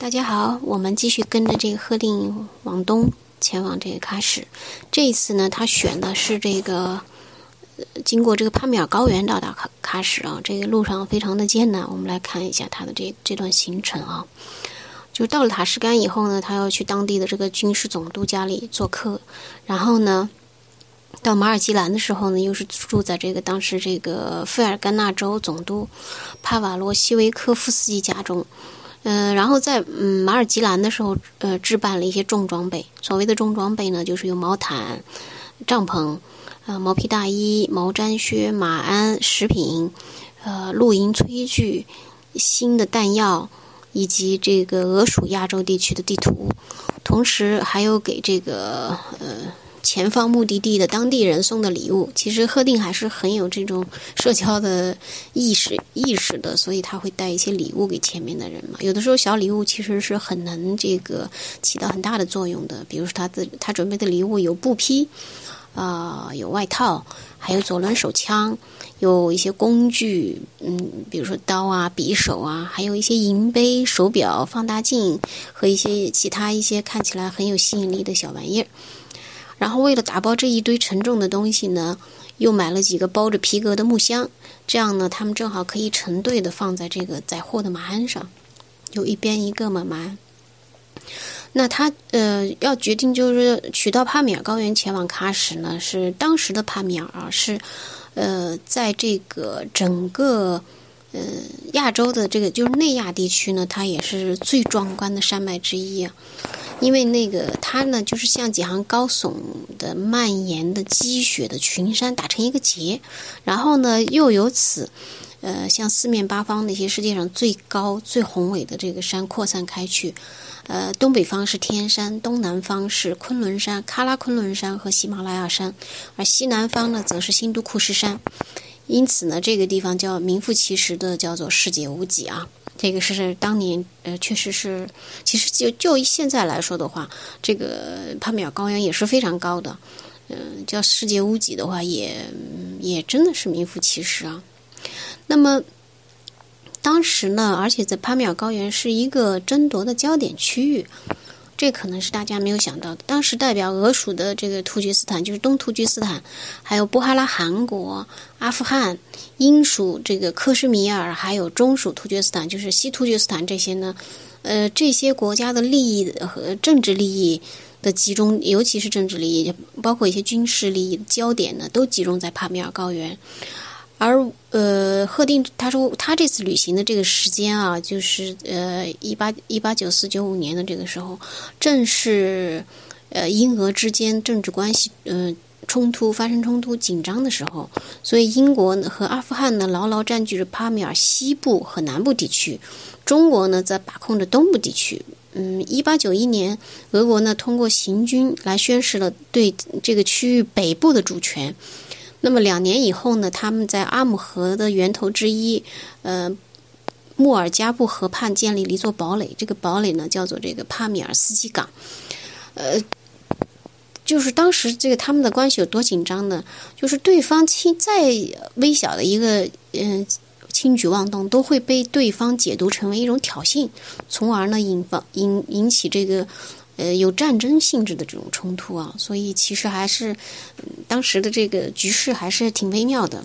大家好，我们继续跟着这个贺令往东前往这个喀什。这一次呢，他选的是这个经过这个帕米尔高原到达喀喀什啊，这个路上非常的艰难。我们来看一下他的这这段行程啊，就到了塔什干以后呢，他要去当地的这个军事总督家里做客，然后呢，到马尔基兰的时候呢，又是住在这个当时这个费尔干纳州总督帕瓦罗西维科夫斯基家中。嗯，然后在嗯马尔基兰的时候，呃，置办了一些重装备。所谓的重装备呢，就是有毛毯、帐篷、呃毛皮大衣、毛毡靴、马鞍、食品、呃露营炊具、新的弹药，以及这个俄属亚洲地区的地图，同时还有给这个呃。前方目的地的当地人送的礼物，其实贺定还是很有这种社交的意识意识的，所以他会带一些礼物给前面的人嘛。有的时候小礼物其实是很能这个起到很大的作用的。比如说他的他准备的礼物有布匹，啊，有外套，还有左轮手枪，有一些工具，嗯，比如说刀啊、匕首啊，还有一些银杯、手表、放大镜和一些其他一些看起来很有吸引力的小玩意儿。然后为了打包这一堆沉重的东西呢，又买了几个包着皮革的木箱，这样呢，他们正好可以成对的放在这个载货的马鞍上，就一边一个嘛马鞍。那他呃要决定就是取到帕米尔高原前往喀什呢，是当时的帕米尔啊，是呃在这个整个呃亚洲的这个就是内亚地区呢，它也是最壮观的山脉之一。因为那个它呢，就是像几行高耸的蔓延的积雪的群山打成一个结，然后呢，又由此，呃，向四面八方那些世界上最高最宏伟的这个山扩散开去，呃，东北方是天山，东南方是昆仑山、喀拉昆仑山和喜马拉雅山，而西南方呢，则是新都库什山，因此呢，这个地方叫名副其实的叫做世界无极啊。这个是当年，呃，确实是，其实就就现在来说的话，这个帕米尔高原也是非常高的，嗯，叫世界屋脊的话，也也真的是名副其实啊。那么当时呢，而且在帕米尔高原是一个争夺的焦点区域。这可能是大家没有想到的。当时代表俄属的这个突厥斯坦，就是东突厥斯坦，还有布哈拉汗国、阿富汗、英属这个克什米尔，还有中属突厥斯坦，就是西突厥斯坦这些呢，呃，这些国家的利益和政治利益的集中，尤其是政治利益，包括一些军事利益的焦点呢，都集中在帕米尔高原。而呃，贺定他说他这次旅行的这个时间啊，就是呃一八一八九四九五年的这个时候，正是呃英俄之间政治关系嗯冲突发生冲突紧张的时候，所以英国和阿富汗呢牢牢占据着帕米尔西部和南部地区，中国呢则把控着东部地区。嗯，一八九一年，俄国呢通过行军来宣示了对这个区域北部的主权。那么两年以后呢，他们在阿姆河的源头之一，呃，穆尔加布河畔建立了一座堡垒。这个堡垒呢，叫做这个帕米尔斯基港。呃，就是当时这个他们的关系有多紧张呢？就是对方轻再微小的一个嗯轻举妄动，都会被对方解读成为一种挑衅，从而呢引发引引起这个。呃，有战争性质的这种冲突啊，所以其实还是嗯当时的这个局势还是挺微妙的。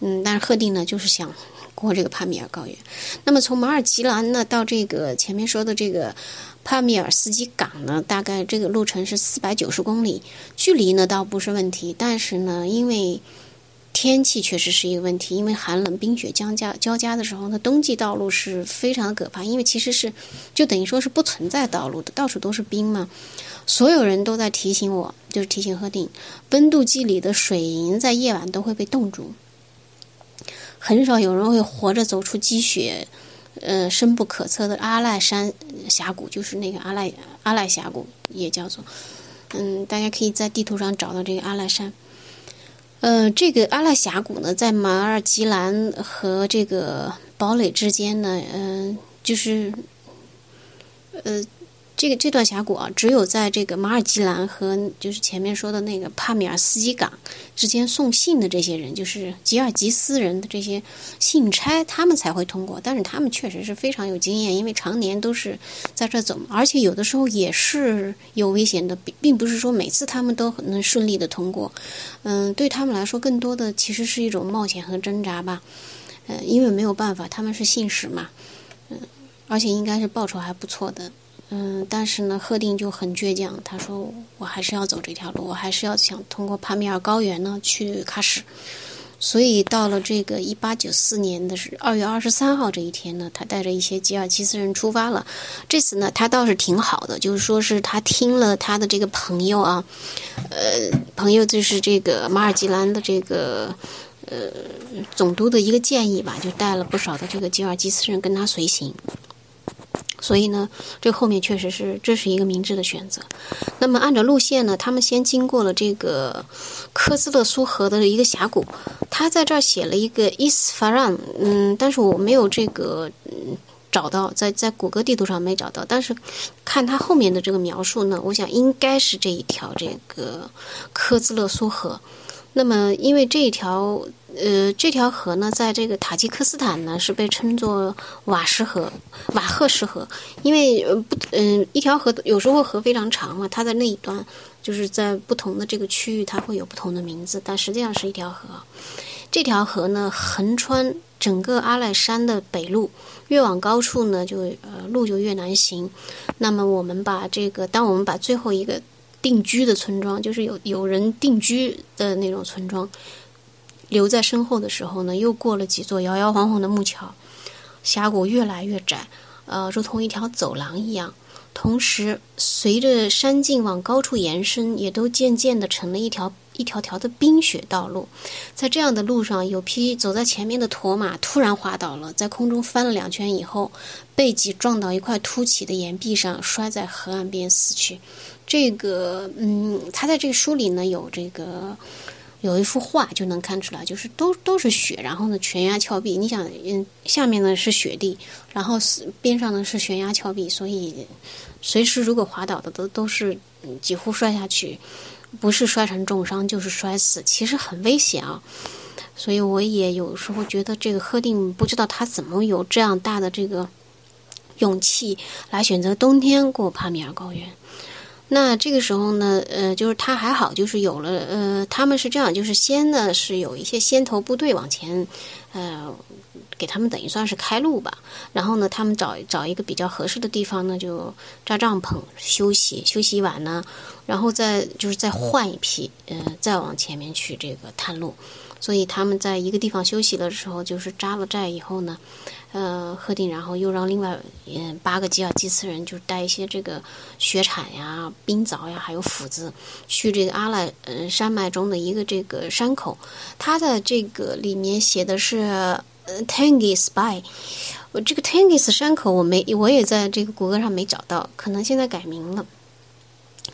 嗯，但是贺定呢，就是想过这个帕米尔高原。那么从马尔吉兰呢到这个前面说的这个帕米尔斯基港呢，大概这个路程是四百九十公里，距离呢倒不是问题，但是呢，因为天气确实是一个问题，因为寒冷、冰雪交加交加的时候，那冬季道路是非常的可怕。因为其实是就等于说是不存在道路的，到处都是冰嘛。所有人都在提醒我，就是提醒贺定，温度计里的水银在夜晚都会被冻住，很少有人会活着走出积雪，呃，深不可测的阿赖山峡谷，就是那个阿赖阿赖峡谷，也叫做，嗯，大家可以在地图上找到这个阿赖山。呃，这个阿拉峡谷呢，在马尔吉兰和这个堡垒之间呢，嗯，就是，呃，这个这段峡谷啊，只有在这个马尔基兰和就是前面说的那个帕米尔斯基港之间送信的这些人，就是吉尔吉斯人的这些信差，他们才会通过。但是他们确实是非常有经验，因为常年都是在这走，而且有的时候也是有危险的，并并不是说每次他们都能顺利的通过。嗯，对他们来说，更多的其实是一种冒险和挣扎吧。呃，因为没有办法，他们是信使嘛，嗯，而且应该是报酬还不错的。嗯，但是呢，赫定就很倔强，他说我还是要走这条路，我还是要想通过帕米尔高原呢去喀什。所以到了这个一八九四年的是二月二十三号这一天呢，他带着一些吉尔吉斯人出发了。这次呢，他倒是挺好的，就是说是他听了他的这个朋友啊，呃，朋友就是这个马尔吉兰的这个呃总督的一个建议吧，就带了不少的这个吉尔吉斯人跟他随行。所以呢，这后面确实是这是一个明智的选择。那么按照路线呢，他们先经过了这个科兹勒苏河的一个峡谷。他在这儿写了一个伊斯法让，嗯，但是我没有这个嗯找到，在在谷歌地图上没找到。但是看他后面的这个描述呢，我想应该是这一条这个科兹勒苏河。那么因为这一条。呃，这条河呢，在这个塔吉克斯坦呢，是被称作瓦什河、瓦赫什河，因为呃不，嗯，一条河有时候河非常长嘛，它在那一端，就是在不同的这个区域，它会有不同的名字，但实际上是一条河。这条河呢，横穿整个阿赖山的北路，越往高处呢，就呃路就越难行。那么我们把这个，当我们把最后一个定居的村庄，就是有有人定居的那种村庄。留在身后的时候呢，又过了几座摇摇晃晃的木桥，峡谷越来越窄，呃，如同一条走廊一样。同时，随着山径往高处延伸，也都渐渐的成了一条一条条的冰雪道路。在这样的路上，有匹走在前面的驼马突然滑倒了，在空中翻了两圈以后，背脊撞到一块凸起的岩壁上，摔在河岸边死去。这个，嗯，他在这个书里呢有这个。有一幅画就能看出来，就是都都是雪，然后呢悬崖峭壁。你想，嗯，下面呢是雪地，然后边上呢是悬崖峭壁，所以随时如果滑倒的都都是几乎摔下去，不是摔成重伤就是摔死，其实很危险啊。所以我也有时候觉得这个赫定不知道他怎么有这样大的这个勇气来选择冬天过帕米尔高原。那这个时候呢，呃，就是他还好，就是有了，呃，他们是这样，就是先呢是有一些先头部队往前，呃，给他们等于算是开路吧。然后呢，他们找找一个比较合适的地方呢，就扎帐篷休息，休息一晚呢，然后再就是再换一批，呃，再往前面去这个探路。所以他们在一个地方休息的时候，就是扎了寨以后呢。呃，赫定，然后又让另外嗯八个吉尔吉斯人，就带一些这个雪铲呀、冰凿呀，还有斧子，去这个阿拉嗯山脉中的一个这个山口。他的这个里面写的是呃 Tangis by，我这个 Tangis 山口我没，我也在这个谷歌上没找到，可能现在改名了。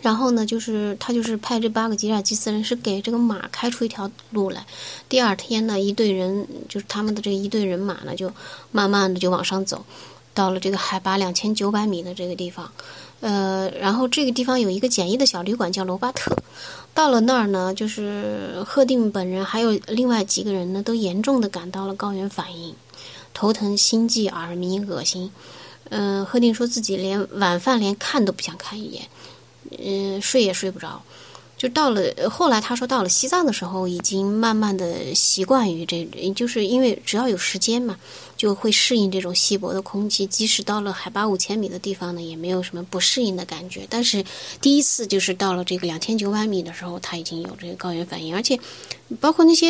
然后呢，就是他就是派这八个吉尔吉斯人是给这个马开出一条路来。第二天呢，一队人就是他们的这一队人马呢，就慢慢的就往上走，到了这个海拔两千九百米的这个地方。呃，然后这个地方有一个简易的小旅馆叫罗巴特。到了那儿呢，就是赫定本人还有另外几个人呢，都严重的感到了高原反应，头疼、心悸、耳鸣、恶心。嗯，赫定说自己连晚饭连看都不想看一眼。嗯，睡也睡不着，就到了后来，他说到了西藏的时候，已经慢慢的习惯于这，就是因为只要有时间嘛，就会适应这种稀薄的空气。即使到了海拔五千米的地方呢，也没有什么不适应的感觉。但是第一次就是到了这个两千九百米的时候，他已经有这个高原反应，而且包括那些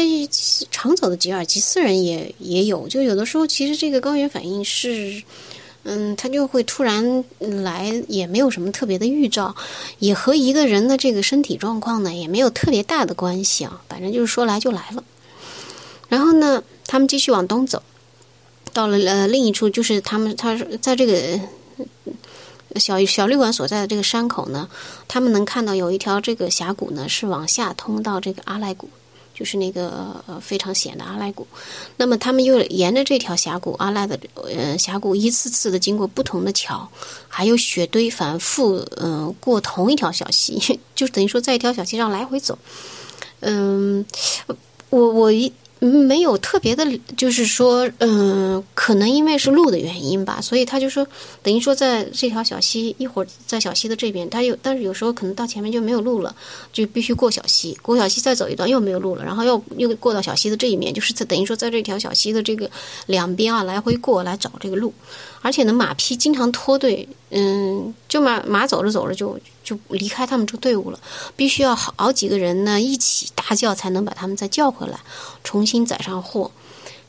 常走的吉尔吉斯人也也有。就有的时候，其实这个高原反应是。嗯，他就会突然来，也没有什么特别的预兆，也和一个人的这个身体状况呢，也没有特别大的关系啊。反正就是说来就来了。然后呢，他们继续往东走，到了呃另一处，就是他们他在这个小小旅馆所在的这个山口呢，他们能看到有一条这个峡谷呢，是往下通到这个阿赖谷。就是那个呃非常险的阿赖谷。那么他们又沿着这条峡谷阿赖的呃峡谷，一次次的经过不同的桥，还有雪堆，反复嗯过同一条小溪，就等于说在一条小溪上来回走。嗯，我我一。没有特别的，就是说，嗯，可能因为是路的原因吧，所以他就说，等于说在这条小溪，一会儿在小溪的这边，他有，但是有时候可能到前面就没有路了，就必须过小溪，过小溪再走一段又没有路了，然后又又过到小溪的这一面，就是等于说在这条小溪的这个两边啊来回过来找这个路。而且呢，马匹经常脱队，嗯，就马马走着走着就就离开他们这队伍了，必须要好好几个人呢一起大叫才能把他们再叫回来，重新载上货。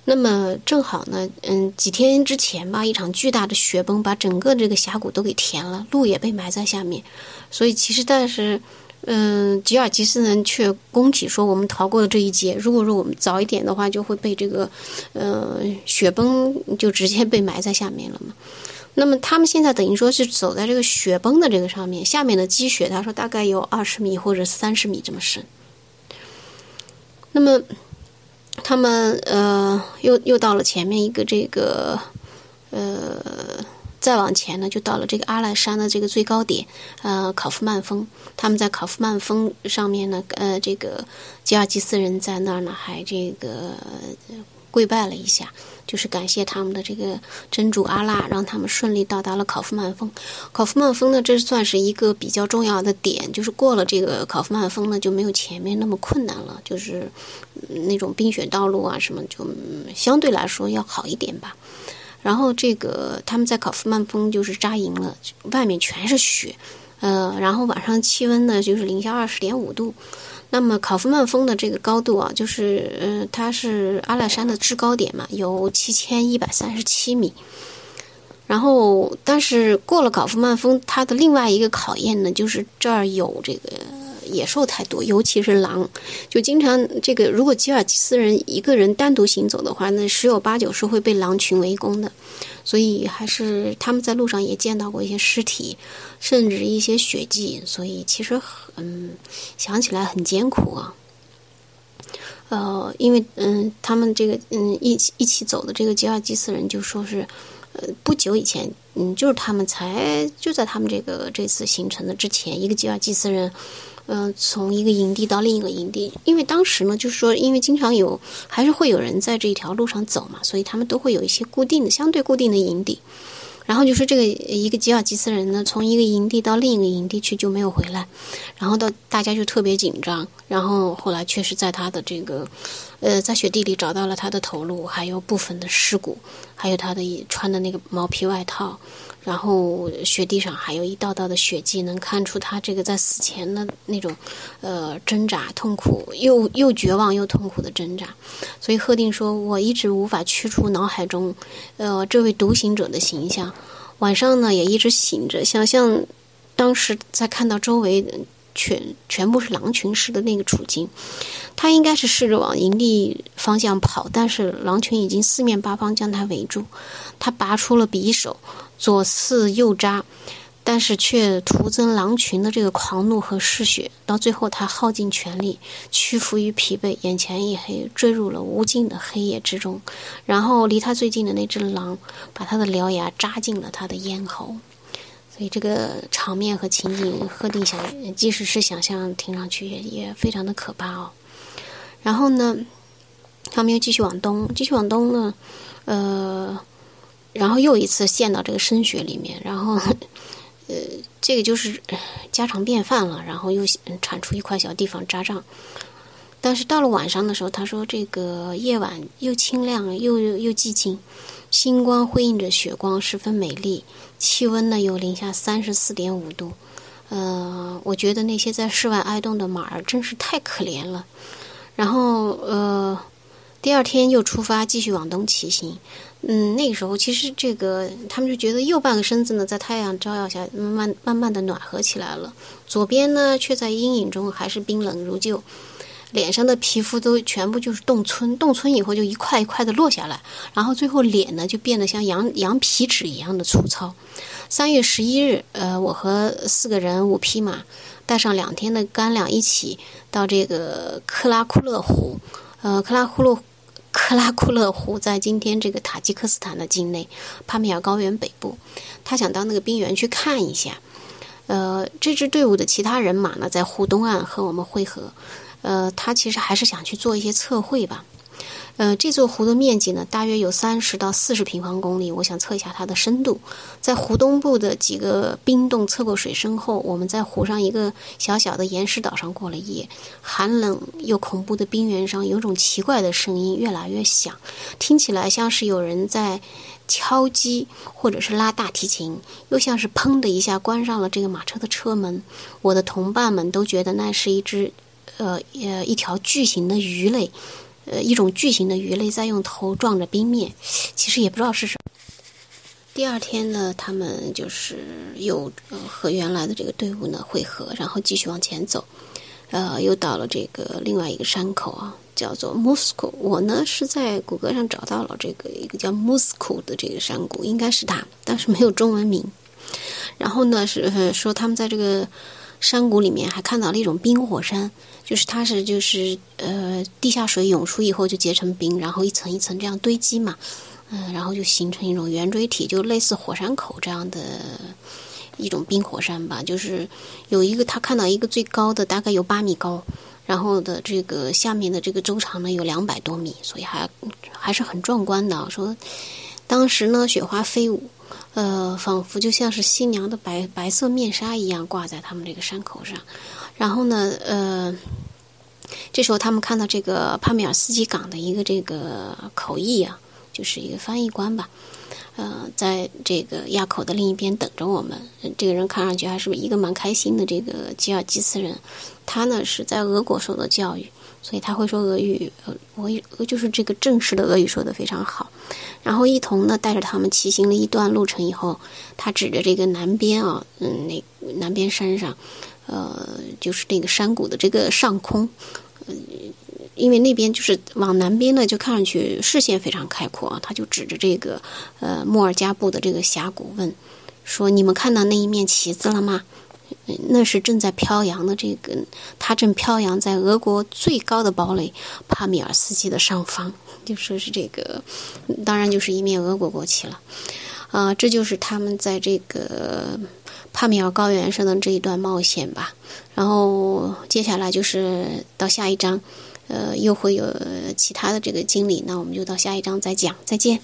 那么正好呢，嗯，几天之前吧，一场巨大的雪崩把整个这个峡谷都给填了，路也被埋在下面，所以其实但是。嗯，吉尔吉斯人却攻击说我们逃过了这一劫。如果说我们早一点的话，就会被这个，呃，雪崩就直接被埋在下面了嘛。那么他们现在等于说是走在这个雪崩的这个上面，下面的积雪，他说大概有二十米或者三十米这么深。那么他们呃，又又到了前面一个这个，呃。再往前呢，就到了这个阿赖山的这个最高点，呃，考夫曼峰。他们在考夫曼峰上面呢，呃，这个吉尔吉斯人在那儿呢，还这个跪拜了一下，就是感谢他们的这个真主阿拉，让他们顺利到达了考夫曼峰。考夫曼峰呢，这算是一个比较重要的点，就是过了这个考夫曼峰呢，就没有前面那么困难了，就是那种冰雪道路啊什么，就相对来说要好一点吧。然后这个他们在考夫曼峰就是扎营了，外面全是雪，呃，然后晚上气温呢就是零下二十点五度。那么考夫曼峰的这个高度啊，就是呃，它是阿拉山的制高点嘛，有七千一百三十七米。然后，但是过了考夫曼峰，它的另外一个考验呢，就是这儿有这个。野兽太多，尤其是狼，就经常这个。如果吉尔吉斯人一个人单独行走的话，那十有八九是会被狼群围攻的。所以还是他们在路上也见到过一些尸体，甚至一些血迹。所以其实嗯，想起来很艰苦啊。呃，因为嗯，他们这个嗯一起一起走的这个吉尔吉斯人就说是，呃，不久以前嗯，就是他们才就在他们这个这次行程的之前，一个吉尔吉斯人。嗯，从一个营地到另一个营地，因为当时呢，就是说，因为经常有，还是会有人在这一条路上走嘛，所以他们都会有一些固定的、相对固定的营地。然后就是这个一个吉尔吉斯人呢，从一个营地到另一个营地去就没有回来，然后到大家就特别紧张。然后后来确实在他的这个，呃，在雪地里找到了他的头颅，还有部分的尸骨，还有他的穿的那个毛皮外套。然后雪地上还有一道道的血迹，能看出他这个在死前的那种，呃，挣扎、痛苦，又又绝望又痛苦的挣扎。所以赫定说：“我一直无法驱除脑海中，呃，这位独行者的形象。晚上呢，也一直醒着，想象当时在看到周围全全部是狼群似的那个处境。他应该是试着往营地方向跑，但是狼群已经四面八方将他围住。他拔出了匕首。”左刺右扎，但是却徒增狼群的这个狂怒和嗜血。到最后，他耗尽全力，屈服于疲惫，眼前一黑，坠入了无尽的黑夜之中。然后，离他最近的那只狼，把他的獠牙扎进了他的咽喉。所以，这个场面和情景，鹤定想，即使是想象，听上去也也非常的可怕哦。然后呢，他们又继续往东，继续往东呢，呃。然后又一次陷到这个深雪里面，然后，呃，这个就是家常便饭了。然后又铲出一块小地方扎帐。但是到了晚上的时候，他说这个夜晚又清亮又又寂静，星光辉映着雪光，十分美丽。气温呢有零下三十四点五度。呃，我觉得那些在室外挨冻的马儿真是太可怜了。然后呃，第二天又出发，继续往东骑行。嗯，那个时候其实这个他们就觉得右半个身子呢，在太阳照耀下慢慢慢慢的暖和起来了，左边呢却在阴影中还是冰冷如旧。脸上的皮肤都全部就是冻村，冻村以后就一块一块的落下来，然后最后脸呢就变得像羊羊皮纸一样的粗糙。三月十一日，呃，我和四个人五匹马，带上两天的干粮一起到这个克拉库勒湖，呃，克拉库勒克拉库勒湖在今天这个塔吉克斯坦的境内，帕米尔高原北部。他想到那个冰原去看一下。呃，这支队伍的其他人马呢，在湖东岸和我们会合。呃，他其实还是想去做一些测绘吧。呃，这座湖的面积呢，大约有三十到四十平方公里。我想测一下它的深度。在湖东部的几个冰洞测过水深后，我们在湖上一个小小的岩石岛上过了夜。寒冷又恐怖的冰原上，有种奇怪的声音越来越响，听起来像是有人在敲击或者是拉大提琴，又像是砰的一下关上了这个马车的车门。我的同伴们都觉得那是一只，呃呃，一条巨型的鱼类。呃，一种巨型的鱼类在用头撞着冰面，其实也不知道是什么。第二天呢，他们就是又和原来的这个队伍呢汇合，然后继续往前走。呃，又到了这个另外一个山口啊，叫做 Musco。我呢是在谷歌上找到了这个一个叫 Musco 的这个山谷，应该是它，但是没有中文名。然后呢是说他们在这个山谷里面还看到了一种冰火山。就是它是就是呃地下水涌出以后就结成冰，然后一层一层这样堆积嘛，嗯，然后就形成一种圆锥体，就类似火山口这样的一种冰火山吧。就是有一个他看到一个最高的大概有八米高，然后的这个下面的这个周长呢有两百多米，所以还还是很壮观的。说当时呢雪花飞舞，呃，仿佛就像是新娘的白白色面纱一样挂在他们这个山口上。然后呢，呃，这时候他们看到这个帕米尔斯基港的一个这个口译啊，就是一个翻译官吧，呃，在这个垭口的另一边等着我们。这个人看上去还是一个蛮开心的这个吉尔吉斯人，他呢是在俄国受的教育，所以他会说俄语，呃，我就是这个正式的俄语说的非常好。然后一同呢带着他们骑行了一段路程以后，他指着这个南边啊，嗯，那南边山上。呃，就是那个山谷的这个上空，嗯，因为那边就是往南边呢，就看上去视线非常开阔啊。他就指着这个呃莫尔加布的这个峡谷问说：“你们看到那一面旗子了吗？那是正在飘扬的这个，它正飘扬在俄国最高的堡垒帕米尔斯基的上方，就说是这个，当然就是一面俄国国旗了。啊，这就是他们在这个。”帕米尔高原上的这一段冒险吧，然后接下来就是到下一章，呃，又会有其他的这个经历，那我们就到下一章再讲，再见。